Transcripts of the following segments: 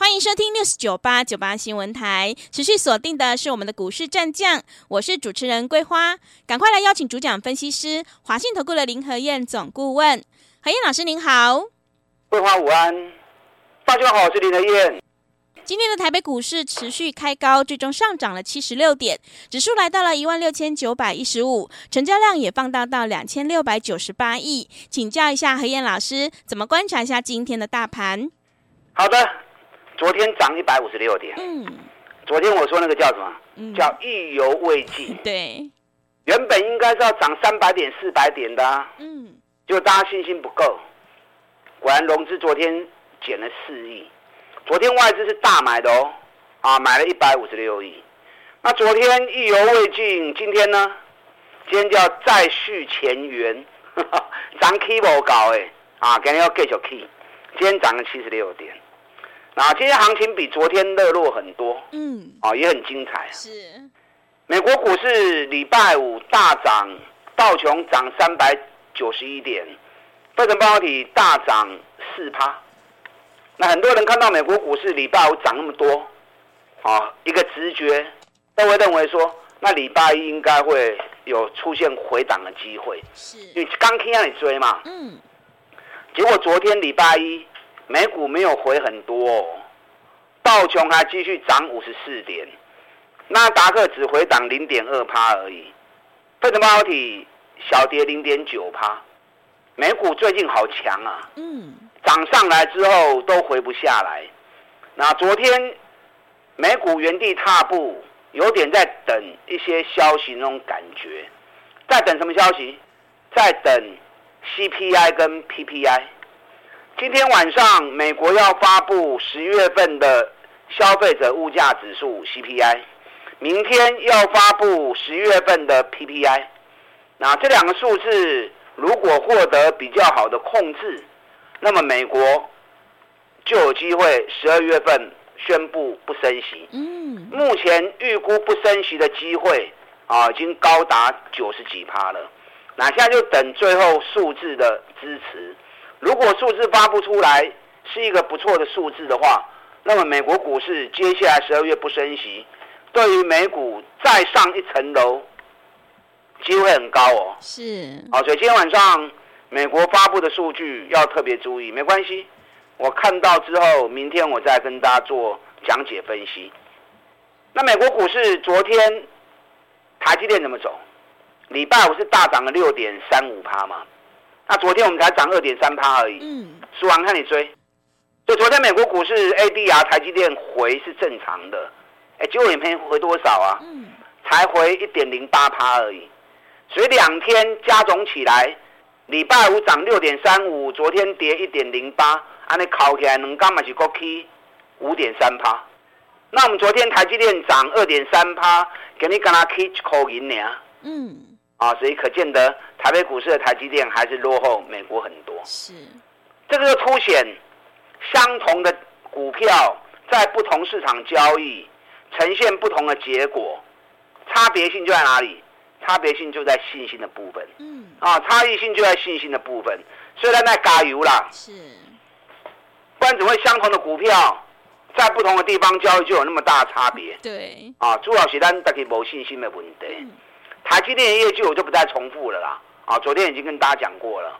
欢迎收听六四九八九八新闻台，持续锁定的是我们的股市战将，我是主持人桂花，赶快来邀请主讲分析师华信投顾的林和燕总顾问，何燕老师您好，桂花午安，大家好，我是林和燕。今天的台北股市持续开高，最终上涨了七十六点，指数来到了一万六千九百一十五，成交量也放大到两千六百九十八亿，请教一下何燕老师，怎么观察一下今天的大盘？好的。昨天涨一百五十六点。嗯，昨天我说那个叫什么？嗯、叫意犹未尽。对，原本应该是要涨三百点、四百点的、啊。嗯，就大家信心不够。果然融资昨天减了四亿。昨天外资是大买的哦，啊，买了一百五十六亿。那昨天意犹未尽，今天呢？今天叫再续前缘，涨 K 不搞哎，啊，今天要继续 K。今天涨了七十六点。啊，今天行情比昨天热络很多，嗯，啊，也很精彩。是，美国股市礼拜五大涨，道琼涨三百九十一点，费城半导体大涨四趴。那很多人看到美国股市礼拜五涨那么多，啊，一个直觉都会认为说，那礼拜一应该会有出现回档的机会，是，因为刚听让你追嘛，嗯，结果昨天礼拜一。美股没有回很多，哦，道琼还继续涨五十四点，纳达克只回档零点二趴而已，费城半导体小跌零点九趴，美股最近好强啊，嗯，涨上来之后都回不下来，那昨天美股原地踏步，有点在等一些消息那种感觉，在等什么消息？在等 CPI 跟 PPI。今天晚上，美国要发布十月份的消费者物价指数 CPI，明天要发布十月份的 PPI。那这两个数字如果获得比较好的控制，那么美国就有机会十二月份宣布不升息。嗯，目前预估不升息的机会啊，已经高达九十几趴了。那现在就等最后数字的支持。如果数字发布出来是一个不错的数字的话，那么美国股市接下来十二月不升息，对于美股再上一层楼，机会很高哦。是。好，所以今天晚上美国发布的数据要特别注意。没关系，我看到之后，明天我再跟大家做讲解分析。那美国股市昨天台积电怎么走？礼拜五是大涨了六点三五趴嘛？那昨天我们才涨二点三趴而已，嗯，输完看你追，所以昨天美国股市 ADR 台积电回是正常的，哎，结果也没回多少啊，嗯，才回一点零八趴而已，所以两天加总起来，礼拜五涨六点三五，昨天跌一点零八，按你考起来能干嘛？是国 K 五点三趴，那我们昨天台积电涨二点三趴，给你干哪 K 口银呢？嗯。啊，所以可见得台北股市的台积电还是落后美国很多。是，这个就凸显相同的股票在不同市场交易呈现不同的结果，差别性就在哪里？差别性就在信心的部分。嗯。啊，差异性就在信心的部分。虽然在加油啦。是。不然怎么会相同的股票在不同的地方交易就有那么大的差别？对。啊，主要是咱大家没信心的问题。嗯台积电的业绩我就不再重复了啦，啊，昨天已经跟大家讲过了，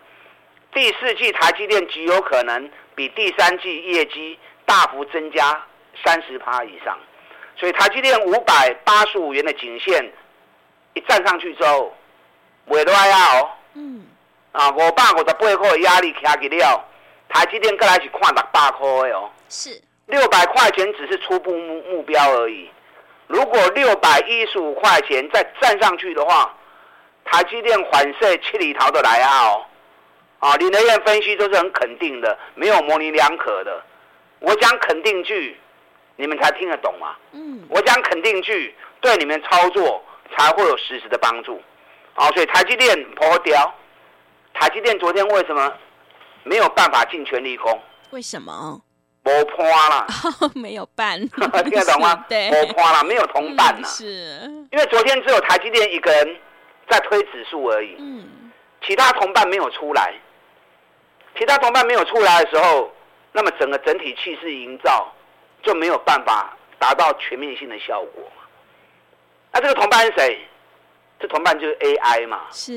第四季台积电极有可能比第三季业绩大幅增加三十趴以上，所以台积电五百八十五元的颈线一站上去之后，尾都还要哦，嗯，啊，五百五十八块的压力卡给了，台积电过来是看六百块的哦，是。六百块钱只是初步目目标而已。如果六百一十五块钱再站上去的话，台积电反射七里桃的来啊哦，啊，林和彦分析都是很肯定的，没有模棱两可的。我讲肯定句，你们才听得懂嘛。嗯。我讲肯定句，对你们操作才会有实质的帮助。啊，所以台积电破掉，台积电昨天为什么没有办法尽全力攻？为什么？没破啦，没有伴，听得懂吗？对，没破啦，没有同伴啦、嗯。是，因为昨天只有台积电一个人在推指数而已，嗯，其他同伴没有出来，其他同伴没有出来的时候，那么整个整体气势营造就没有办法达到全面性的效果。那这个同伴是谁？这同伴就是 AI 嘛，是，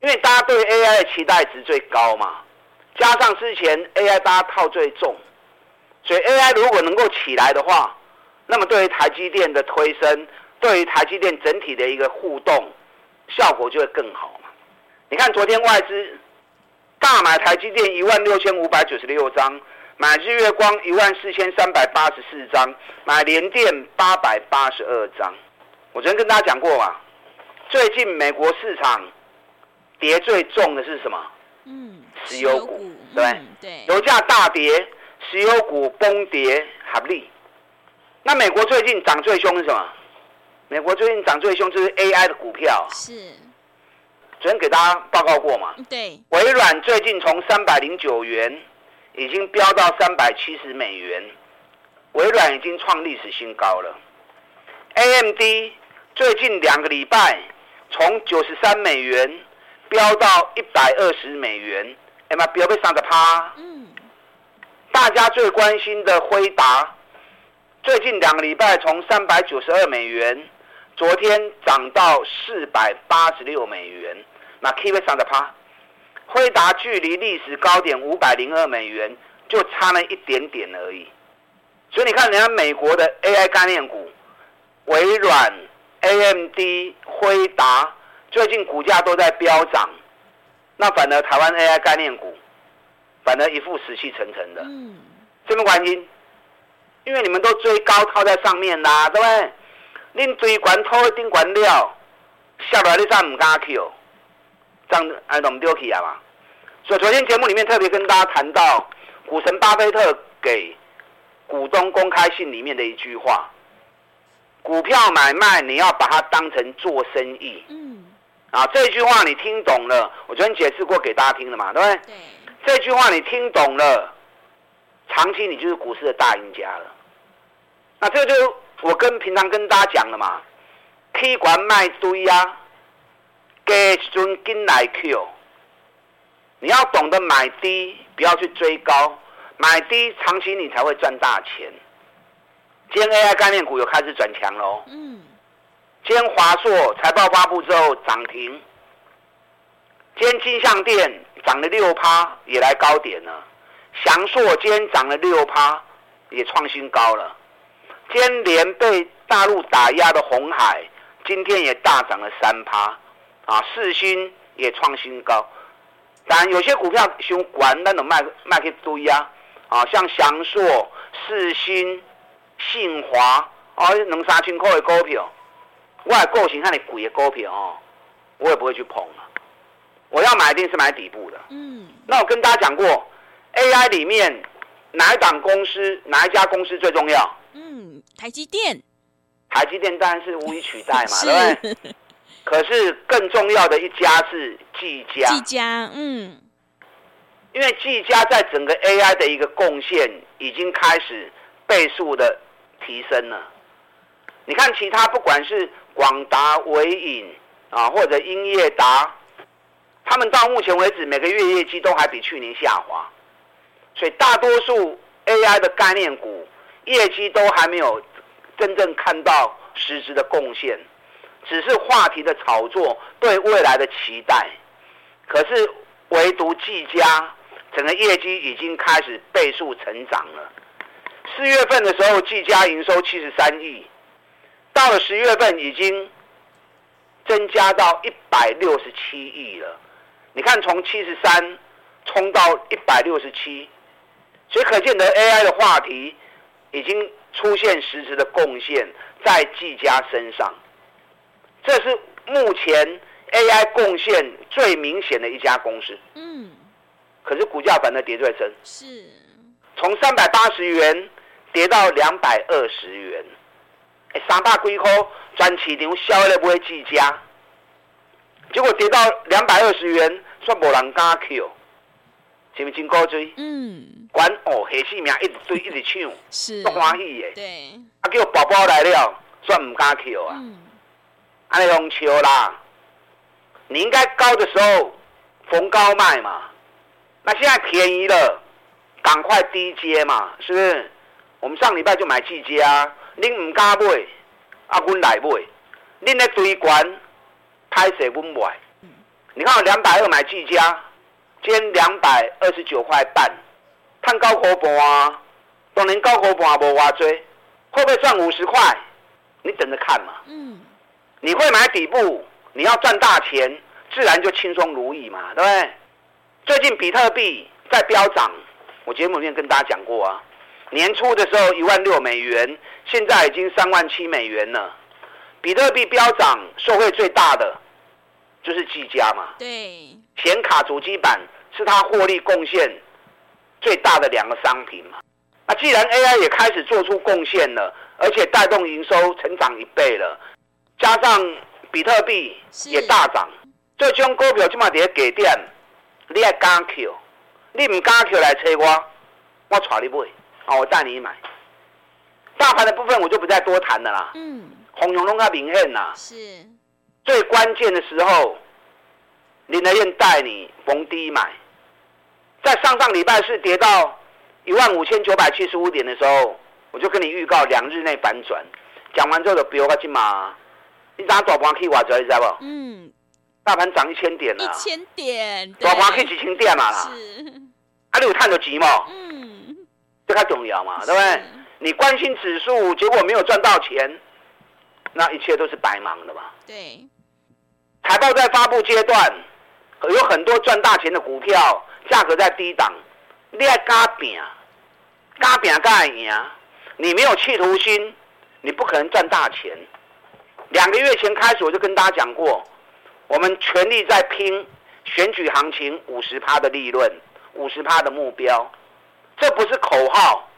因为大家对 AI 的期待值最高嘛，加上之前 AI 大家套最重。所以 AI 如果能够起来的话，那么对于台积电的推升，对于台积电整体的一个互动效果就会更好嘛。你看昨天外资大买台积电一万六千五百九十六张，买日月光一万四千三百八十四张，买联电八百八十二张。我昨天跟大家讲过嘛，最近美国市场跌最重的是什么？嗯，石油股，对、嗯、对，油价大跌。石油股崩跌合力，那美国最近涨最凶是什么？美国最近涨最凶就是 AI 的股票。是，昨天给大家报告过嘛？对。微软最近从三百零九元已经飙到三百七十美元，微软已经创历史新高了。AMD 最近两个礼拜从九十三美元飙到一百二十美元，哎妈，飙被上个趴。嗯。大家最关心的辉达，最近两个礼拜从三百九十二美元，昨天涨到四百八十六美元，那 keep 上的趴，辉达距离历史高点五百零二美元就差了一点点而已。所以你看，人家美国的 AI 概念股，微软、AMD、辉达最近股价都在飙涨，那反而台湾 AI 概念股。反而一副死气沉沉的，嗯，什么原因？因为你们都追高套在上面啦，对不对？你追管套一定管料，下来你再唔敢 Q，这样哎，懂丢去啊嘛？所以昨天节目里面特别跟大家谈到，股神巴菲特给股东公开信里面的一句话：股票买卖你要把它当成做生意，嗯，啊，这句话你听懂了？我昨天解释过给大家听了嘛，对不对？对。这句话你听懂了，长期你就是股市的大赢家了。那这就我跟平常跟大家讲了嘛，起管卖堆啊，给尊金来 Q。你要懂得买低，不要去追高，买低长期你才会赚大钱。今天 AI 概念股又开始转强喽。嗯。今天华硕财报发布之后涨停。今天金像电涨了六趴，也来高点了。祥硕今天涨了六趴，也创新高了。今天连被大陆打压的红海，今天也大涨了三趴。啊，四星也创新高。当然，有些股票想管那种卖卖去堆啊，啊，像祥硕、四星、信华，哦，两三千块的股票，我的个性看你贵的股票哦，我也不会去碰。我要买一定是买底部的。嗯，那我跟大家讲过，AI 里面哪一档公司，哪一家公司最重要？嗯，台积电。台积电当然是无以取代嘛，对不对？可是更重要的一家是技嘉。技嘉，嗯，因为技嘉在整个 AI 的一个贡献已经开始倍数的提升了。你看其他不管是广达、纬颖啊，或者英业达。他们到目前为止每个月业绩都还比去年下滑，所以大多数 AI 的概念股业绩都还没有真正看到实质的贡献，只是话题的炒作对未来的期待。可是唯独技嘉整个业绩已经开始倍数成长了。四月份的时候，技嘉营收七十三亿，到了十月份已经增加到一百六十七亿了。你看，从七十三冲到一百六十七，所以可见得 AI 的话题已经出现实质的贡献在技嘉身上。这是目前 AI 贡献最明显的一家公司。嗯。可是股价反而跌最深。是。从三百八十元跌到两百二十元三百几块，全市场销的买技嘉，结果跌到两百二十元，算无人敢去，是毋是真古锥？嗯，管哦，下市名一直追，一直抢，是，都欢喜的。对，啊，叫宝宝来了，算唔敢去啊。嗯，安尼用笑啦。你应该高的时候逢高卖嘛，那现在便宜了，赶快低接嘛，是不是？我们上礼拜就买技嘉，恁唔敢买，啊，阮来买，恁咧追关，歹势阮买。你看我两百二买技嘉，今天两百二十九块半，探高口盘啊，当年高口半无挖追，会不会赚五十块？你等着看嘛。嗯。你会买底部，你要赚大钱，自然就轻松如意嘛，对不对？最近比特币在飙涨，我节目里面跟大家讲过啊。年初的时候一万六美元，现在已经三万七美元了。比特币飙涨，受惠最大的就是技嘉嘛。对。显卡主机板是它获利贡献最大的两个商品嘛。那既然 AI 也开始做出贡献了，而且带动营收成长一倍了，加上比特币也大涨，这种股票起码得给点，你爱敢 Q，你唔敢 Q 来找我，我带你买。好，我带你买。大盘的部分我就不再多谈了啦。嗯。红龙龙它明显呐。是。最关键的时候，林德燕带你逢低买。在上上礼拜四跌到一万五千九百七十五点的时候，我就跟你预告两日内反转。讲完之后就飙个金马，你打大盘去挖掘，你知道不？嗯。大盘涨一千点了。一千点。大盘去几千点嘛啦？是。啊，你有赚到钱嘛？嗯。这较重要嘛，对不对？你关心指数，结果没有赚到钱，那一切都是白忙的嘛。对。财报在发布阶段，有很多赚大钱的股票，价格在低档，你要加饼，加饼干赢。你没有企图心，你不可能赚大钱。两个月前开始，我就跟大家讲过，我们全力在拼选举行情五十趴的利润，五十趴的目标。这不是口号，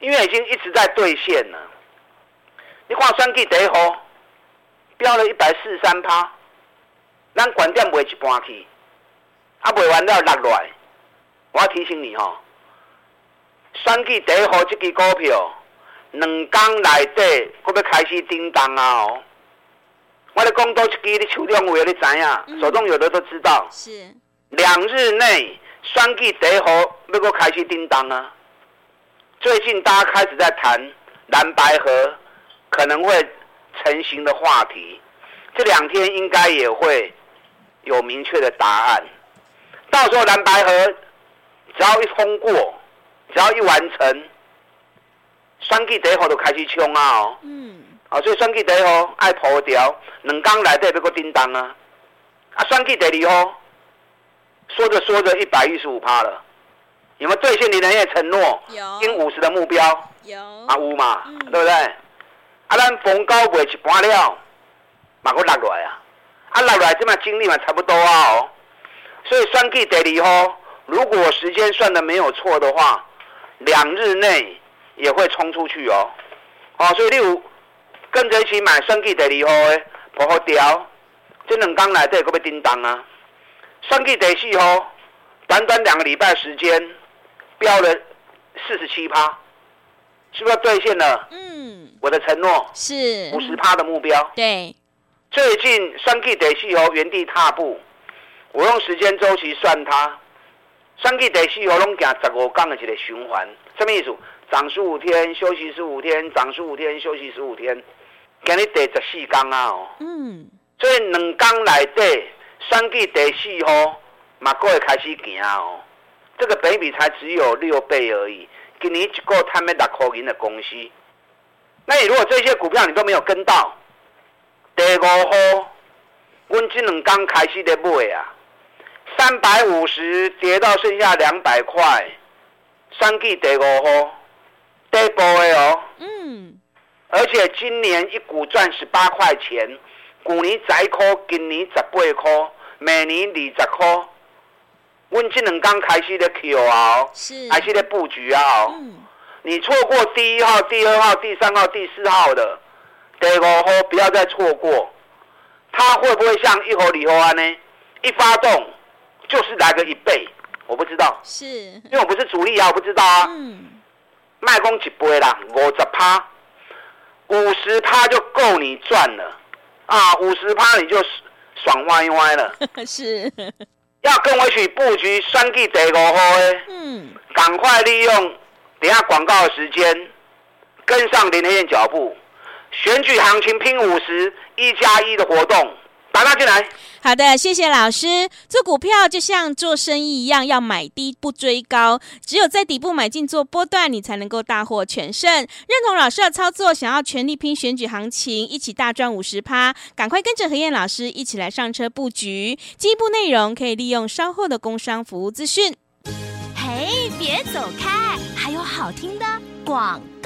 因为已经一直在兑现了。你看选举第一号，飙了一百四十三趴，咱观点卖一半去，啊卖完了落来。我要提醒你哦，选举第一号这支股票，两天内底，佫要开始叮当啊！哦，我咧讲多一支，你手中有，你知影，手中有的都知道。是。两日内。选举第一号要个开始叮当啊！最近大家开始在谈蓝白河可能会成型的话题，这两天应该也会有明确的答案。到时候蓝白河只要一通过，只要一完成，双 G 第一号就开始冲啊！哦，嗯，啊，所以双 G 第一号爱破掉，两天内底要个叮当啊！啊，双 G 第二号。说着说着，一百一十五趴了，有没有兑现你的那些承诺？有，近五十的目标有啊，有嘛，嗯、对不对？啊，咱逢高卖一半了，马上落来啊，啊老来这么精力嘛差不多啊哦，所以选举第二号，如果时间算的没有错的话，两日内也会冲出去哦，哦，所以你有跟着一起买算计第二号的，不好调，这两天来这个要叮当啊。算计得四号，短短两个礼拜时间，飙了四十七趴，是不是兑现了？嗯，我的承诺是。五十趴的目标。对，最近三 G 第四号原地踏步，我用时间周期算它，三 G 第四号拢行十五天的一个循环，什么意思？涨十五天，休息十五天，涨十五天，休息十五天，今日第十四天啊！哦，嗯，所以两天内底。选举第四号，马上会开始行哦。这个本益比才只有六倍而已，今年一个赚了六块银的公司。那你如果这些股票你都没有跟到，第五号，阮即两天开始在买啊，三百五十跌到剩下两百块，选举第五号，底部的哦。嗯。而且今年一股赚十八块钱。去年十一块，今年十八块，明年二十块。阮即两天开始在 Q 啊，是开始在布局啊。嗯、你错过第一号、第二号、第三号、第四号的，第五号不要再错过。它会不会像一盒里欧安呢？一发动就是来个一倍，我不知道，是因为我不是主力啊，我不知道啊。嗯，卖空几倍啦，五十趴，五十趴就够你赚了啊！五十趴你就爽歪歪了。是，要跟我一起布局三 G 第五号诶。嗯，赶快利用等下广告的时间，跟上林和彦脚步。选举行情拼五十一加一的活动，打他进来。好的，谢谢老师。做股票就像做生意一样，要买低不追高，只有在底部买进做波段，你才能够大获全胜。认同老师的操作，想要全力拼选举行情，一起大赚五十趴，赶快跟着何燕老师一起来上车布局。进一步内容可以利用稍后的工商服务资讯。嘿，别走开，还有好听的广告。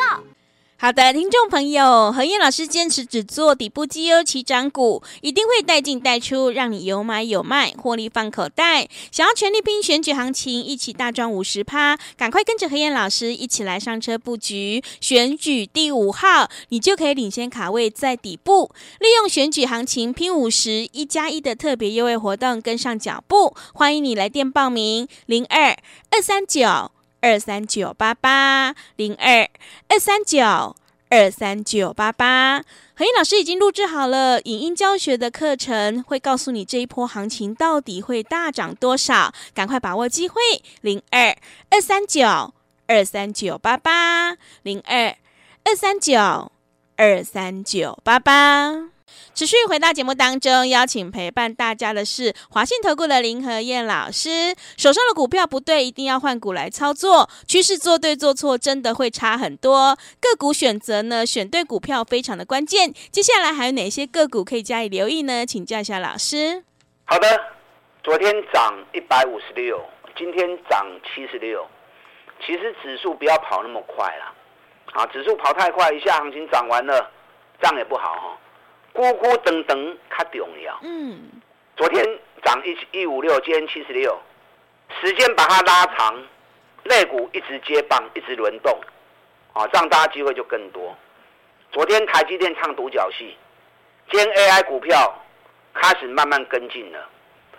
好的，听众朋友，何燕老师坚持只做底部绩优起涨股，一定会带进带出，让你有买有卖，获利放口袋。想要全力拼选举行情，一起大赚五十趴，赶快跟着何燕老师一起来上车布局选举第五号，你就可以领先卡位在底部，利用选举行情拼五十一加一的特别优惠活动，跟上脚步。欢迎你来电报名：零二二三九。二三九八八零二二三九二三九八八，和彦老师已经录制好了影音教学的课程，会告诉你这一波行情到底会大涨多少，赶快把握机会，零二二三九二三九八八零二二三九二三九八八。持续回到节目当中，邀请陪伴大家的是华信投顾的林和燕老师。手上的股票不对，一定要换股来操作。趋势做对做错，真的会差很多。个股选择呢，选对股票非常的关键。接下来还有哪些个股可以加以留意呢？请教一下老师。好的，昨天涨一百五十六，今天涨七十六。其实指数不要跑那么快啦，啊，指数跑太快，一下行情涨完了，这样也不好哈。咕咕噔噔，较重要。嗯，昨天涨一一五六，今天七十六，时间把它拉长，肋股一直接棒，一直轮动，啊，这样大家机会就更多。昨天台积电唱独角戏，今天 AI 股票开始慢慢跟进了，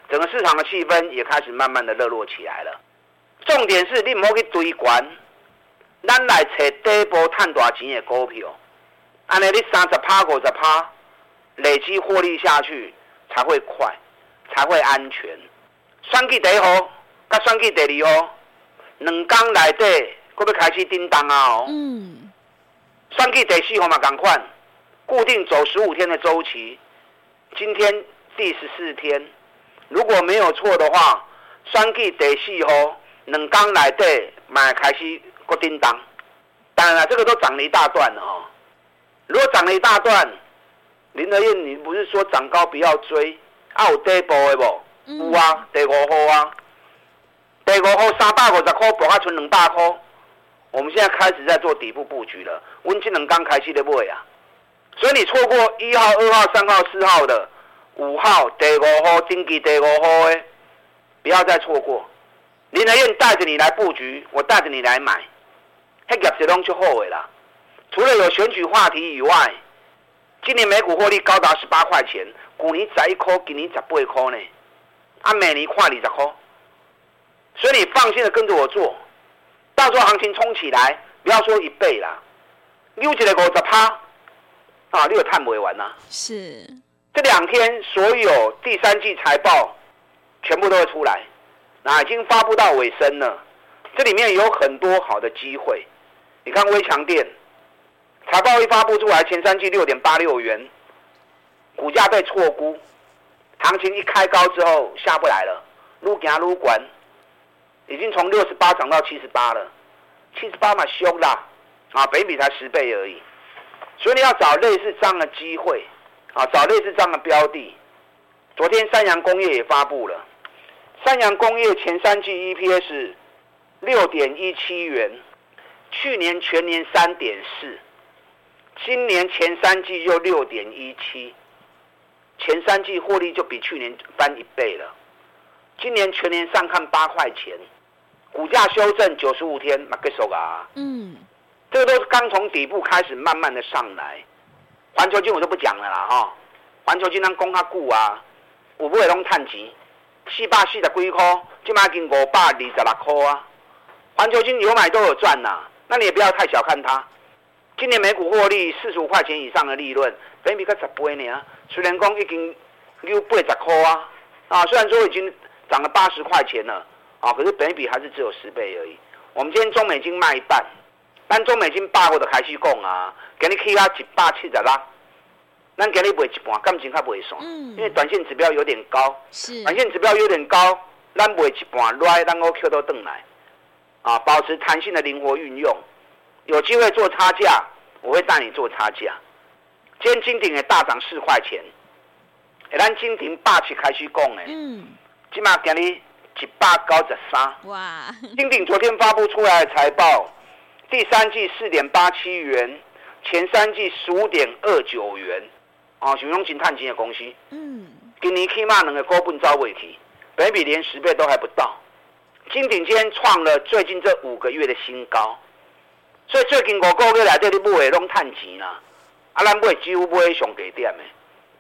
整个市场的气氛也开始慢慢的热络起来了。重点是你唔好去追管，咱来找底部赚大钱的股票，安尼你三十趴五十趴。累积获利下去才会快，才会安全。选举第一号，甲选举第二号，两天内底，佫要开始叮当啊！哦，嗯，选举第四号嘛，赶快，固定走十五天的周期，今天第十四天，如果没有错的话，选举第四号，两天内底嘛开始佫叮当。当然了，这个都涨了一大段了哦。如果涨了一大段，林德燕，你不是说涨高不要追？啊，有底部的不？嗯、有啊，第五号啊，第五号三百五十块，博啊存两百块。我们现在开始在做底部布局了，温金能刚开始的买啊。所以你错过一号、二号、三号、四号的，五号、第五号、顶级第五号的，不要再错过。林德燕带着你来布局，我带着你来买，那业绩拢就好的啦。除了有选举话题以外。今年每股获利高达十八块钱，去年十一块，今年十八块呢。啊，每年跨二十块，所以你放心的跟着我做，到时候行情冲起来，不要说一倍啦，溜起来五十趴，啊，你有探不完呐。是，这两天所有第三季财报全部都会出来，那已经发布到尾声了，这里面有很多好的机会，你看微强电。财报一发布出来，前三季六点八六元，股价被错估，行情一开高之后下不来了，愈行撸管，已经从六十八涨到七十八了，七十八嘛凶啦，啊，本益比才十倍而已，所以你要找类似这样的机会，啊，找类似这样的标的。昨天三阳工业也发布了，三阳工业前三季 EPS 六点一七元，去年全年三点四。今年前三季就六点一七，前三季获利就比去年翻一倍了。今年全年上看八块钱，股价修正九十五天，马克收啊。嗯，这个都是刚从底部开始慢慢的上来。环球金我就不讲了啦哈，环球金咱讲较久啊，有买拢赚钱，四百四十几块，今麦已经五百二十六块啊。环球金有买都有赚呐、啊，那你也不要太小看它。今年每股获利四十五块钱以上的利润，本益比才十倍呢。虽然讲已经六八十块啊，啊，虽然说已经涨了八十块钱了啊，可是本益比还是只有十倍而已。我们今天中美金卖一半，但中美金八或者开始讲啊，给你开到一百七十啦，咱给你卖一半，感情较不会爽，因为短线指标有点高，是短线指标有点高，咱卖一半，来咱我 Q 都转来，啊，保持弹性的灵活运用。有机会做差价，我会带你做差价。今天金鼎也大涨四块钱，咱金鼎霸气开始讲哎，嗯，起码给你一百九十三。哇！金鼎昨天发布出来的财报，第三季四点八七元，前三季十五点二九元，哦，是用金探金的公司。嗯，今年起码两个股本招尾提，本比连十倍都还不到。金鼎今天创了最近这五个月的新高。所以最近五个月来，这里买的拢赚钱啦，啊，咱买几乎买上低点的，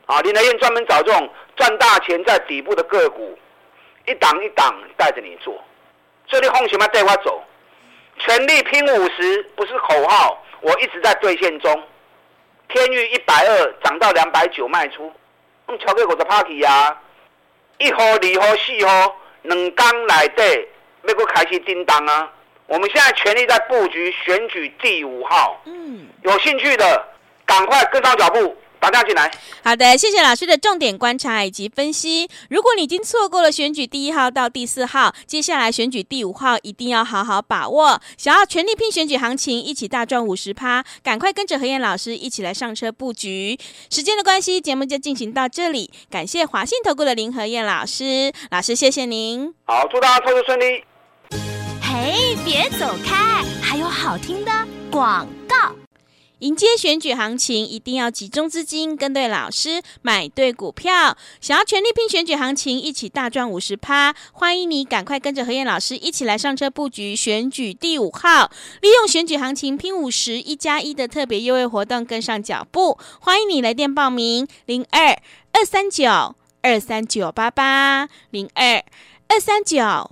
啊，林和彦专门找这种赚大钱在底部的个股，一档一档带着你做，所以你放心嘛，带我走，全力拼五十不是口号，我一直在兑现中，天域一百二涨到两百九卖出，用超过五十 party 呀，一号、二号、四号，两刚来对，要搁开始叮当啊。我们现在全力在布局选举第五号，嗯，有兴趣的赶快跟上脚步，打电话进来。好的，谢谢老师的重点观察以及分析。如果你已经错过了选举第一号到第四号，接下来选举第五号一定要好好把握。想要全力拼选举行情，一起大赚五十趴，赶快跟着何燕老师一起来上车布局。时间的关系，节目就进行到这里。感谢华信投顾的林何燕老师，老师谢谢您。好，祝大家操作顺利。哎，别走开！还有好听的广告。迎接选举行情，一定要集中资金，跟对老师，买对股票。想要全力拼选举行情，一起大赚五十趴，欢迎你赶快跟着何燕老师一起来上车布局选举第五号，利用选举行情拼五十一加一的特别优惠活动，跟上脚步。欢迎你来电报名：零二二三九二三九八八零二二三九。